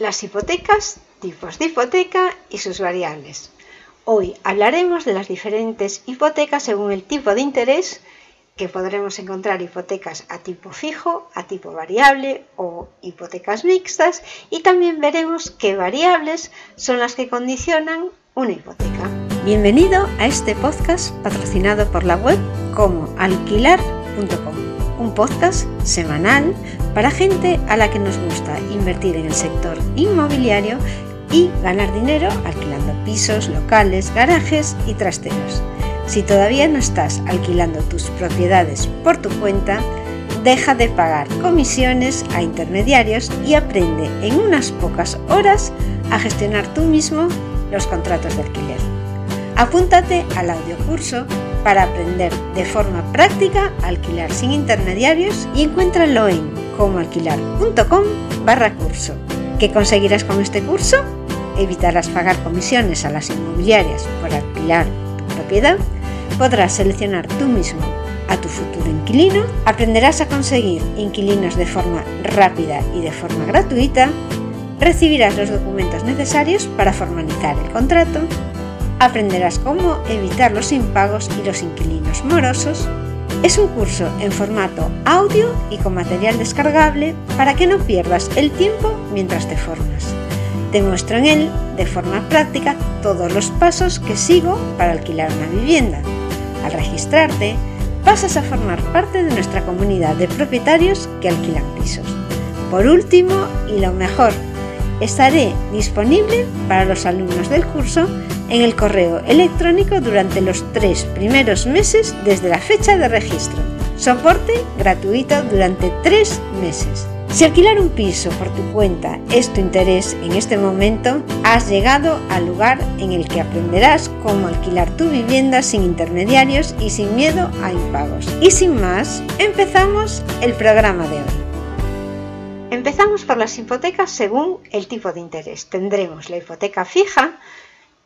las hipotecas, tipos de hipoteca y sus variables. Hoy hablaremos de las diferentes hipotecas según el tipo de interés que podremos encontrar hipotecas a tipo fijo, a tipo variable o hipotecas mixtas y también veremos qué variables son las que condicionan una hipoteca. Bienvenido a este podcast patrocinado por la web como alquilar.com, un podcast semanal para gente a la que nos gusta invertir en el sector inmobiliario y ganar dinero alquilando pisos, locales, garajes y trasteros. Si todavía no estás alquilando tus propiedades por tu cuenta, deja de pagar comisiones a intermediarios y aprende en unas pocas horas a gestionar tú mismo los contratos de alquiler. Apúntate al audiocurso para aprender de forma práctica a alquilar sin intermediarios y encuéntralo en comoalquilar.com barra curso. ¿Qué conseguirás con este curso? Evitarás pagar comisiones a las inmobiliarias por alquilar tu propiedad, podrás seleccionar tú mismo a tu futuro inquilino, aprenderás a conseguir inquilinos de forma rápida y de forma gratuita, recibirás los documentos necesarios para formalizar el contrato, aprenderás cómo evitar los impagos y los inquilinos morosos, es un curso en formato audio y con material descargable para que no pierdas el tiempo mientras te formas. Te muestro en él, de forma práctica, todos los pasos que sigo para alquilar una vivienda. Al registrarte, pasas a formar parte de nuestra comunidad de propietarios que alquilan pisos. Por último, y lo mejor, estaré disponible para los alumnos del curso en el correo electrónico durante los tres primeros meses desde la fecha de registro. Soporte gratuito durante tres meses. Si alquilar un piso por tu cuenta es tu interés en este momento, has llegado al lugar en el que aprenderás cómo alquilar tu vivienda sin intermediarios y sin miedo a impagos. Y sin más, empezamos el programa de hoy. Empezamos por las hipotecas según el tipo de interés. Tendremos la hipoteca fija,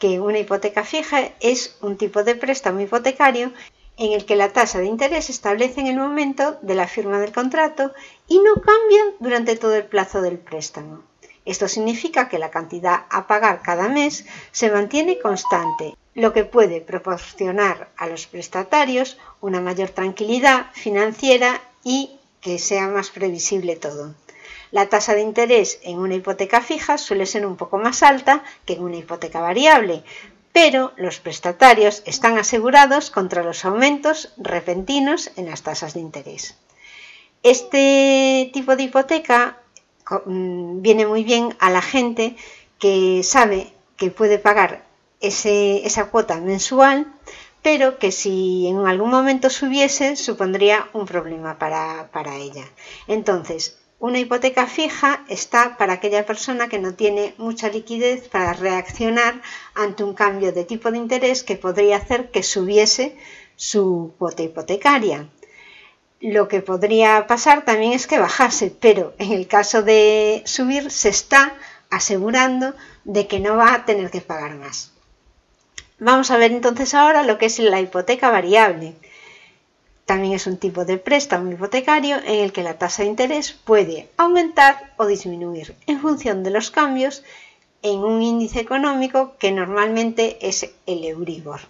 que una hipoteca fija es un tipo de préstamo hipotecario en el que la tasa de interés se establece en el momento de la firma del contrato y no cambia durante todo el plazo del préstamo. Esto significa que la cantidad a pagar cada mes se mantiene constante, lo que puede proporcionar a los prestatarios una mayor tranquilidad financiera y que sea más previsible todo. La tasa de interés en una hipoteca fija suele ser un poco más alta que en una hipoteca variable, pero los prestatarios están asegurados contra los aumentos repentinos en las tasas de interés. Este tipo de hipoteca mm, viene muy bien a la gente que sabe que puede pagar esa cuota mensual, pero que si en algún momento subiese supondría un problema para, para ella. Entonces, una hipoteca fija está para aquella persona que no tiene mucha liquidez para reaccionar ante un cambio de tipo de interés que podría hacer que subiese su cuota hipotecaria. Lo que podría pasar también es que bajase, pero en el caso de subir se está asegurando de que no va a tener que pagar más. Vamos a ver entonces ahora lo que es la hipoteca variable. También es un tipo de préstamo hipotecario en el que la tasa de interés puede aumentar o disminuir en función de los cambios en un índice económico que normalmente es el Euribor.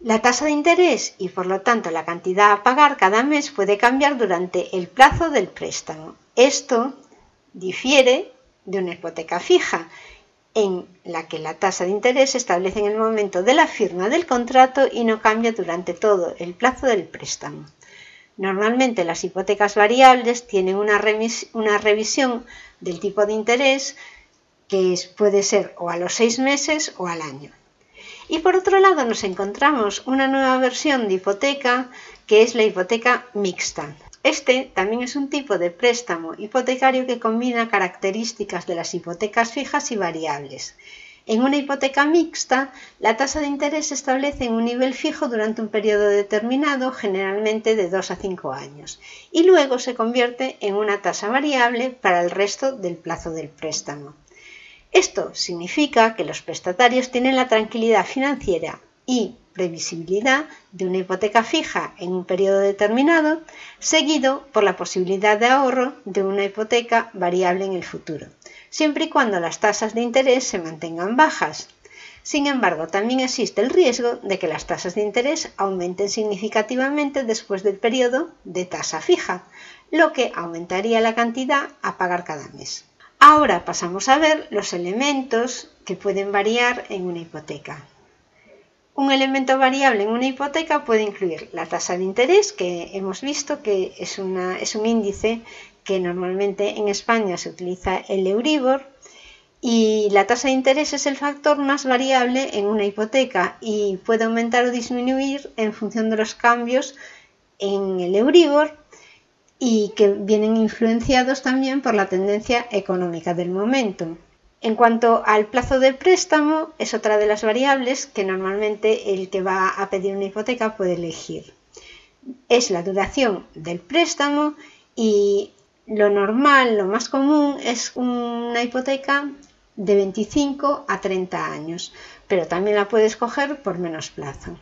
La tasa de interés y por lo tanto la cantidad a pagar cada mes puede cambiar durante el plazo del préstamo. Esto difiere de una hipoteca fija, en la que la tasa de interés se establece en el momento de la firma del contrato y no cambia durante todo el plazo del préstamo. Normalmente las hipotecas variables tienen una, revisión del tipo de interés que puede ser o a los seis meses o al año. Y por otro lado nos encontramos una nueva versión de hipoteca que es la hipoteca mixta. Este también es un tipo de préstamo hipotecario que combina características de las hipotecas fijas y variables. En una hipoteca mixta, la tasa de interés se establece en un nivel fijo durante un periodo determinado, generalmente de 2 a 5 años, y luego se convierte en una tasa variable para el resto del plazo del préstamo. Esto significa que los prestatarios tienen la tranquilidad financiera y previsibilidad de una hipoteca fija en un periodo determinado, seguido por la posibilidad de ahorro de una hipoteca variable en el futuro. siempre y cuando las tasas de interés se mantengan bajas. Sin embargo, también existe el riesgo de que las tasas de interés aumenten significativamente después del periodo de tasa fija, lo que aumentaría la cantidad a pagar cada mes. Ahora pasamos a ver los elementos que pueden variar en una hipoteca. Un elemento variable en una hipoteca puede incluir la tasa de interés, que hemos visto que es, un índice que normalmente en España se utiliza el Euribor, y la tasa de interés es el factor más variable en una hipoteca y puede aumentar o disminuir en función de los cambios en el Euribor y que vienen influenciados también por la tendencia económica del momento. En cuanto al plazo de préstamo, es otra de las variables que normalmente el que va a pedir una hipoteca puede elegir. Es la duración del préstamo y lo normal, lo más común es una hipoteca de 25 a 30 años, pero también la puedes coger por menos plazo.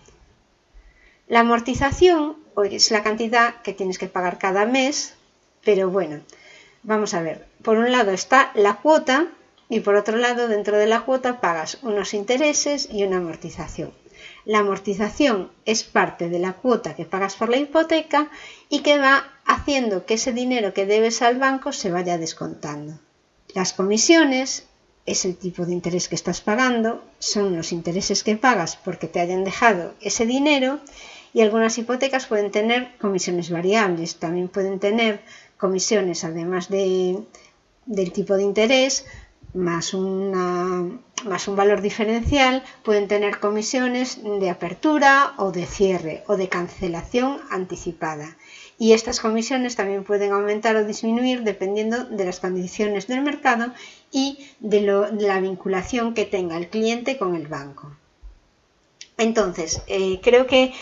La amortización es la cantidad que tienes que pagar cada mes, pero bueno, vamos a ver. Por un lado está la cuota y por otro lado dentro de la cuota pagas unos intereses y una amortización. La amortización es parte de la cuota que pagas por la hipoteca y que va haciendo que ese dinero que debes al banco se vaya descontando. Las comisiones es el tipo de interés que estás pagando, son los intereses que pagas porque te hayan dejado ese dinero y algunas hipotecas pueden tener comisiones variables, también pueden tener comisiones además de, del tipo de interés más, un valor diferencial, pueden tener comisiones de apertura o de cierre o de cancelación anticipada y estas comisiones también pueden aumentar o disminuir dependiendo de las condiciones del mercado y de, la vinculación que tenga el cliente con el banco. Entonces, eh, creo que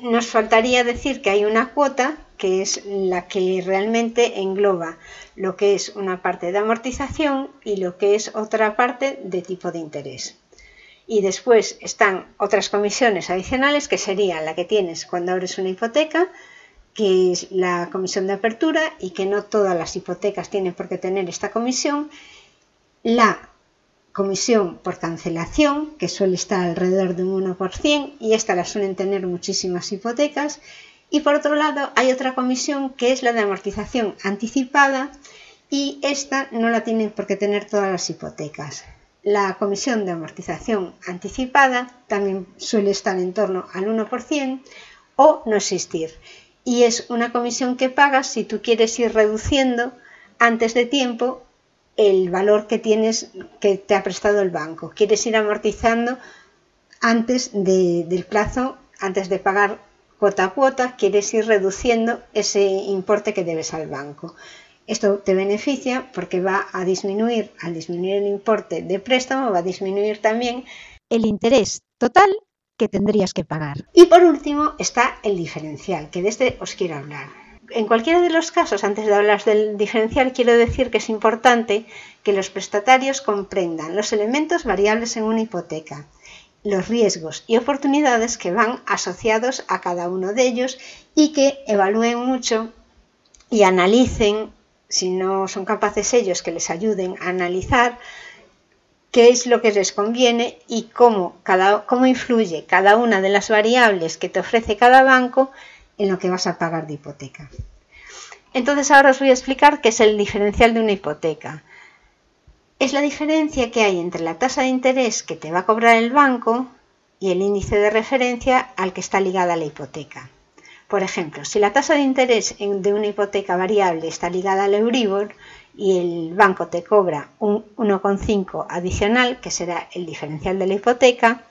nos faltaría decir que hay una cuota que es la que realmente engloba lo que es una parte de amortización y lo que es otra parte de tipo de interés. Y después están otras comisiones adicionales que serían la que tienes cuando abres una hipoteca, que es la comisión de apertura y que no todas las hipotecas tienen por qué tener esta comisión, la comisión por cancelación, que suele estar alrededor de un 1%, y esta la suelen tener muchísimas hipotecas, y por otro lado hay otra comisión que es la de amortización anticipada, y esta no la tienen por qué tener todas las hipotecas. La comisión de amortización anticipada también suele estar en torno al 1% o no existir y es una comisión que pagas si tú quieres ir reduciendo antes de tiempo el valor que tienes que te ha prestado el banco. Quieres ir amortizando antes del plazo, antes de pagar cuota a cuota, quieres ir reduciendo ese importe que debes al banco. Esto te beneficia porque va a disminuir, al disminuir el importe de préstamo, va a disminuir también el interés total que tendrías que pagar. Y por último está el diferencial, que de este os quiero hablar. En cualquiera de los casos, antes de hablar del diferencial, quiero decir que es importante que los prestatarios comprendan los elementos variables en una hipoteca, los riesgos y oportunidades que van asociados a cada uno de ellos y que evalúen mucho y analicen, si no son capaces ellos que les ayuden a analizar, qué es lo que les conviene y cómo, cada, cómo influye cada una de las variables que te ofrece cada banco en lo que vas a pagar de hipoteca. Entonces ahora os voy a explicar qué es el diferencial de una hipoteca. Es la diferencia que hay entre la tasa de interés que te va a cobrar el banco y el índice de referencia al que está ligada la hipoteca. Por ejemplo, si la tasa de interés de una hipoteca variable está ligada al Euribor, y el banco te cobra un 1,5 adicional, que será el diferencial de la hipoteca,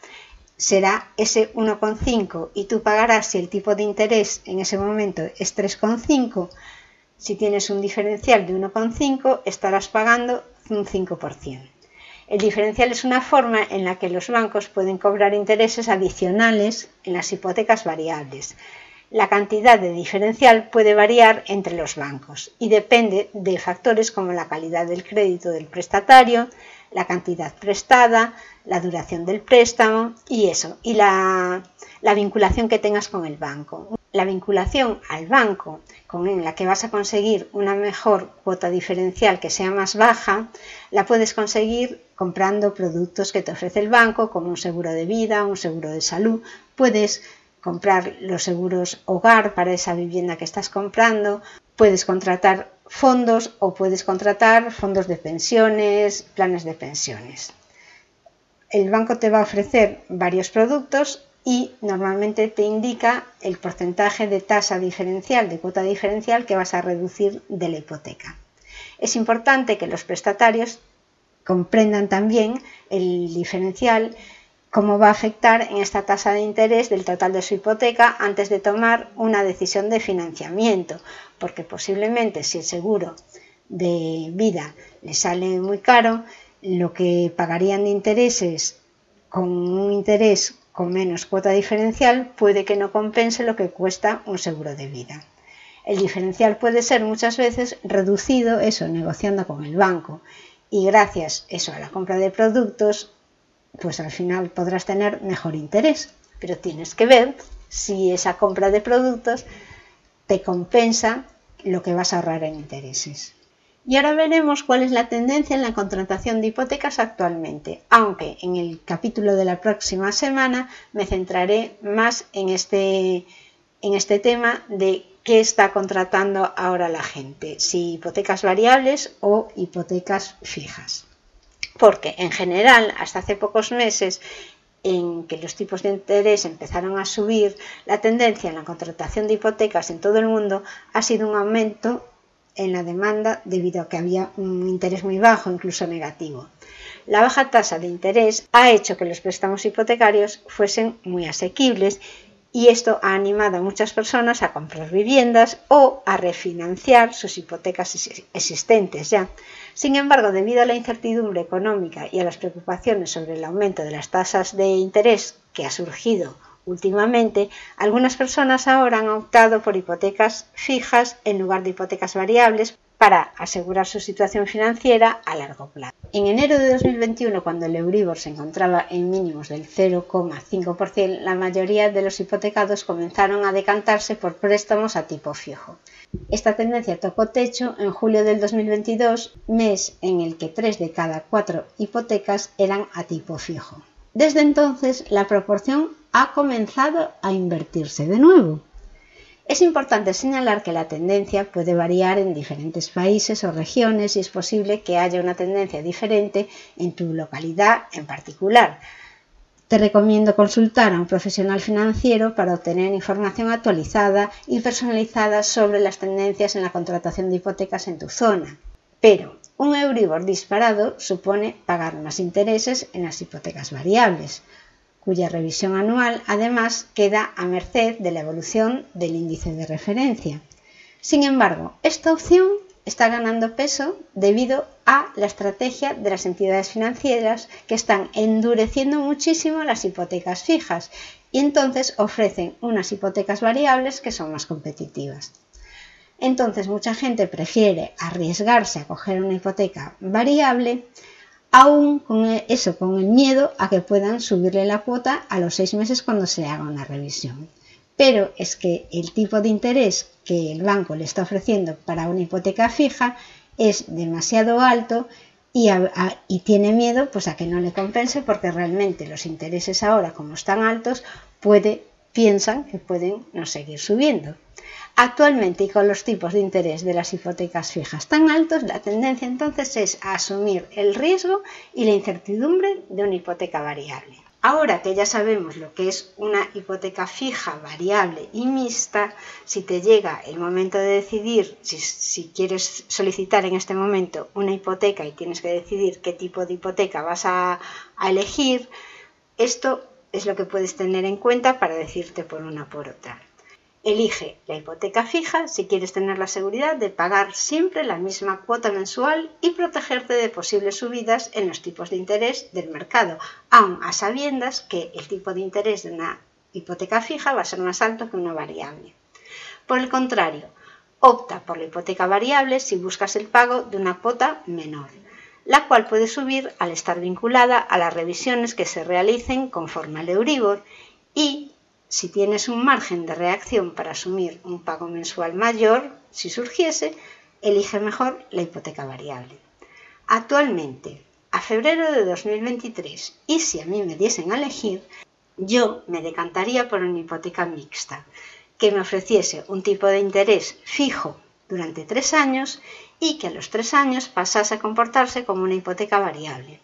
será ese 1,5 y tú pagarás si el tipo de interés en ese momento es 3,5. Si tienes un diferencial de 1,5 estarás pagando un 5%. El diferencial es una forma en la que los bancos pueden cobrar intereses adicionales en las hipotecas variables. La cantidad de diferencial puede variar entre los bancos y depende de factores como la calidad del crédito del prestatario, la cantidad prestada, la duración del préstamo y eso, y la, vinculación que tengas con el banco. La vinculación al banco con la que vas a conseguir una mejor cuota diferencial que sea más baja, la puedes conseguir comprando productos que te ofrece el banco, como un seguro de vida, un seguro de salud. Puedes comprar los seguros hogar para esa vivienda que estás comprando, puedes contratar fondos o puedes contratar fondos de pensiones, planes de pensiones. El banco te va a ofrecer varios productos y normalmente te indica el porcentaje de tasa diferencial, de cuota diferencial que vas a reducir de la hipoteca. Es importante que los prestatarios comprendan también el diferencial, cómo va a afectar en esta tasa de interés del total de su hipoteca antes de tomar una decisión de financiamiento, porque posiblemente si el seguro de vida le sale muy caro, lo que pagarían de intereses con un interés con menos cuota diferencial puede que no compense lo que cuesta un seguro de vida. El diferencial puede ser muchas veces reducido, eso, negociando con el banco. Y gracias eso a la compra de productos, pues al final podrás tener mejor interés. Pero tienes que ver si esa compra de productos te compensa lo que vas a ahorrar en intereses. Y ahora veremos cuál es la tendencia en la contratación de hipotecas actualmente, aunque en el capítulo de la próxima semana me centraré más en este, en este tema de qué está contratando ahora la gente, si hipotecas variables o hipotecas fijas. Porque en general, hasta hace pocos meses, en que los tipos de interés empezaron a subir, la tendencia en la contratación de hipotecas en todo el mundo ha sido un aumento en la demanda debido a que había un interés muy bajo, incluso negativo. La baja tasa de interés ha hecho que los préstamos hipotecarios fuesen muy asequibles y esto ha animado a muchas personas a comprar viviendas o a refinanciar sus hipotecas existentes ya. Sin embargo, debido a la incertidumbre económica y a las preocupaciones sobre el aumento de las tasas de interés que ha surgido Últimamente, algunas personas ahora han optado por hipotecas fijas en lugar de hipotecas variables para asegurar su situación financiera a largo plazo. En enero de 2021, cuando el Euribor se encontraba en mínimos del 0,5%, la mayoría de los hipotecados comenzaron a decantarse por préstamos a tipo fijo. Esta tendencia tocó techo en julio del 2022, mes en el que 3 de cada 4 hipotecas eran a tipo fijo. Desde entonces, la proporción ha comenzado a invertirse de nuevo. Es importante señalar que la tendencia puede variar en diferentes países o regiones y es posible que haya una tendencia diferente en tu localidad en particular. Te recomiendo consultar a un profesional financiero para obtener información actualizada y personalizada sobre las tendencias en la contratación de hipotecas en tu zona. Pero un Euribor disparado supone pagar más intereses en las hipotecas variables, cuya revisión anual además queda a merced de la evolución del índice de referencia. Sin embargo, esta opción está ganando peso debido a la estrategia de las entidades financieras que están endureciendo muchísimo las hipotecas fijas y entonces ofrecen unas hipotecas variables que son más competitivas. Entonces mucha gente prefiere arriesgarse a coger una hipoteca variable, aún con e, eso, con el miedo a que puedan subirle la cuota a los seis meses cuando se haga una revisión. Pero es que el tipo de interés que el banco le está ofreciendo para una hipoteca fija es demasiado alto y, tiene miedo pues a que no le compense porque realmente los intereses ahora como están altos puede piensan que pueden no seguir subiendo. Actualmente y con los tipos de interés de las hipotecas fijas tan altos, la tendencia entonces es a asumir el riesgo y la incertidumbre de una hipoteca variable. Ahora que ya sabemos lo que es una hipoteca fija, variable y mixta, si te llega el momento de decidir si, quieres solicitar en este momento una hipoteca y tienes que decidir qué tipo de hipoteca vas a, a elegir, esto es lo que puedes tener en cuenta para decirte por una por otra. Elige la hipoteca fija si quieres tener la seguridad de pagar siempre la misma cuota mensual y protegerte de posibles subidas en los tipos de interés del mercado, aun a sabiendas que el tipo de interés de una hipoteca fija va a ser más alto que una variable. Por el contrario, opta por la hipoteca variable si buscas el pago de una cuota menor, la cual puede subir al estar vinculada a las revisiones que se realicen conforme al Euribor y si tienes un margen de reacción para asumir un pago mensual mayor, si surgiese, elige mejor la hipoteca variable. Actualmente, a febrero de 2023, y si a mí me diesen a elegir, yo me decantaría por una hipoteca mixta, que me ofreciese un tipo de interés fijo durante tres años y que a los tres años pasase a comportarse como una hipoteca variable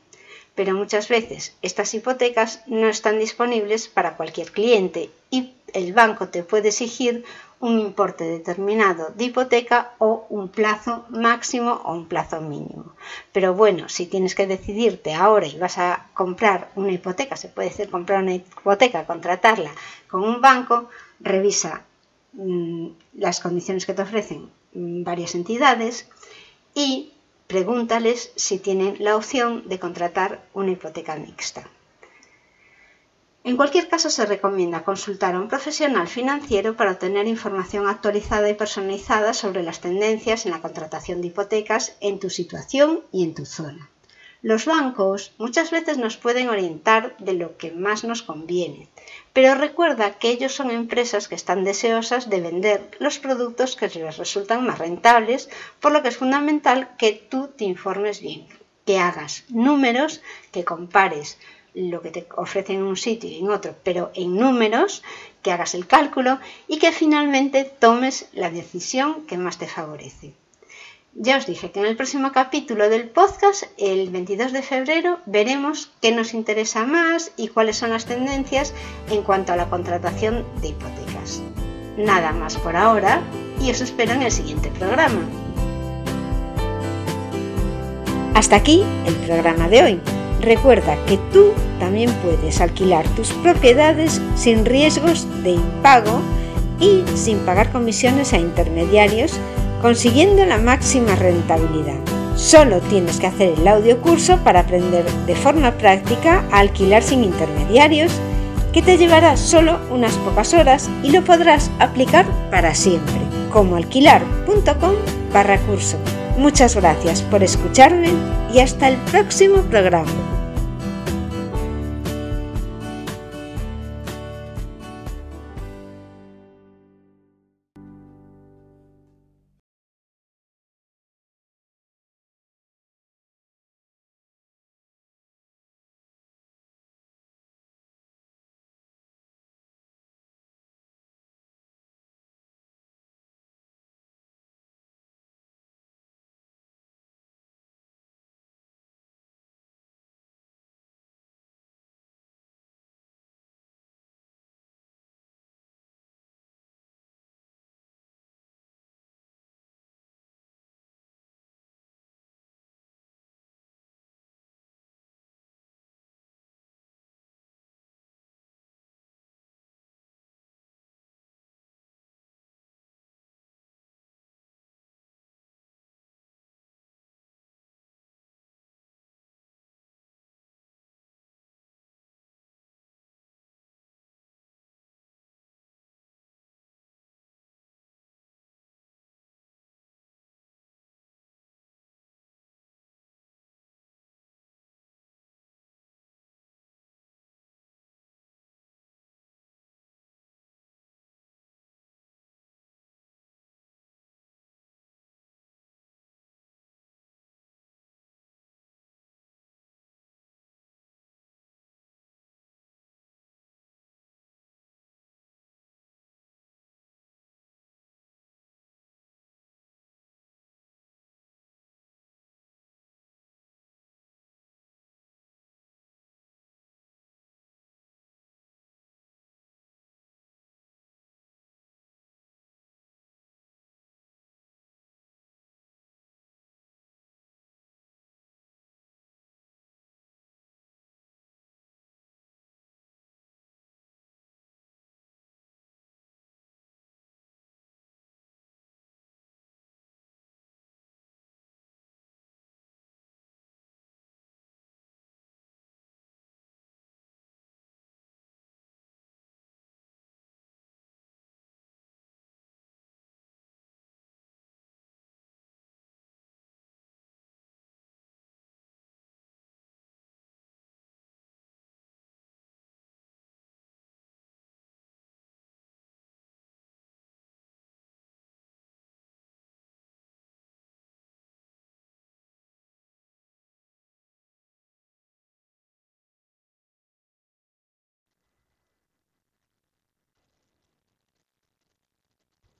pero muchas veces estas hipotecas no están disponibles para cualquier cliente y el banco te puede exigir un importe determinado de hipoteca o un plazo máximo o un plazo mínimo. Pero bueno, si tienes que decidirte ahora y vas a comprar una hipoteca, se puede decir comprar una hipoteca, contratarla con un banco, revisa mm, las condiciones que te ofrecen varias entidades y Pregúntales si tienen la opción de contratar una hipoteca mixta. En cualquier caso, se recomienda consultar a un profesional financiero para obtener información actualizada y personalizada sobre las tendencias en la contratación de hipotecas en tu situación y en tu zona. Los bancos muchas veces nos pueden orientar de lo que más nos conviene, pero recuerda que ellos son empresas que están deseosas de vender los productos que les resultan más rentables, por lo que es fundamental que tú te informes bien, que hagas números, que compares lo que te ofrecen en un sitio y en otro, pero en números, que hagas el cálculo y que finalmente tomes la decisión que más te favorece. Ya os dije que en el próximo capítulo del podcast, el 22 de febrero, veremos qué nos interesa más y cuáles son las tendencias en cuanto a la contratación de hipotecas. Nada más por ahora y os espero en el siguiente programa. Hasta aquí el programa de hoy. Recuerda que tú también puedes alquilar tus propiedades sin riesgos de impago y sin pagar comisiones a intermediarios consiguiendo la máxima rentabilidad. Solo tienes que hacer el audio curso para aprender de forma práctica a alquilar sin intermediarios, que te llevará solo unas pocas horas y lo podrás aplicar para siempre, como alquilar.com barra curso. Muchas gracias por escucharme y hasta el próximo programa.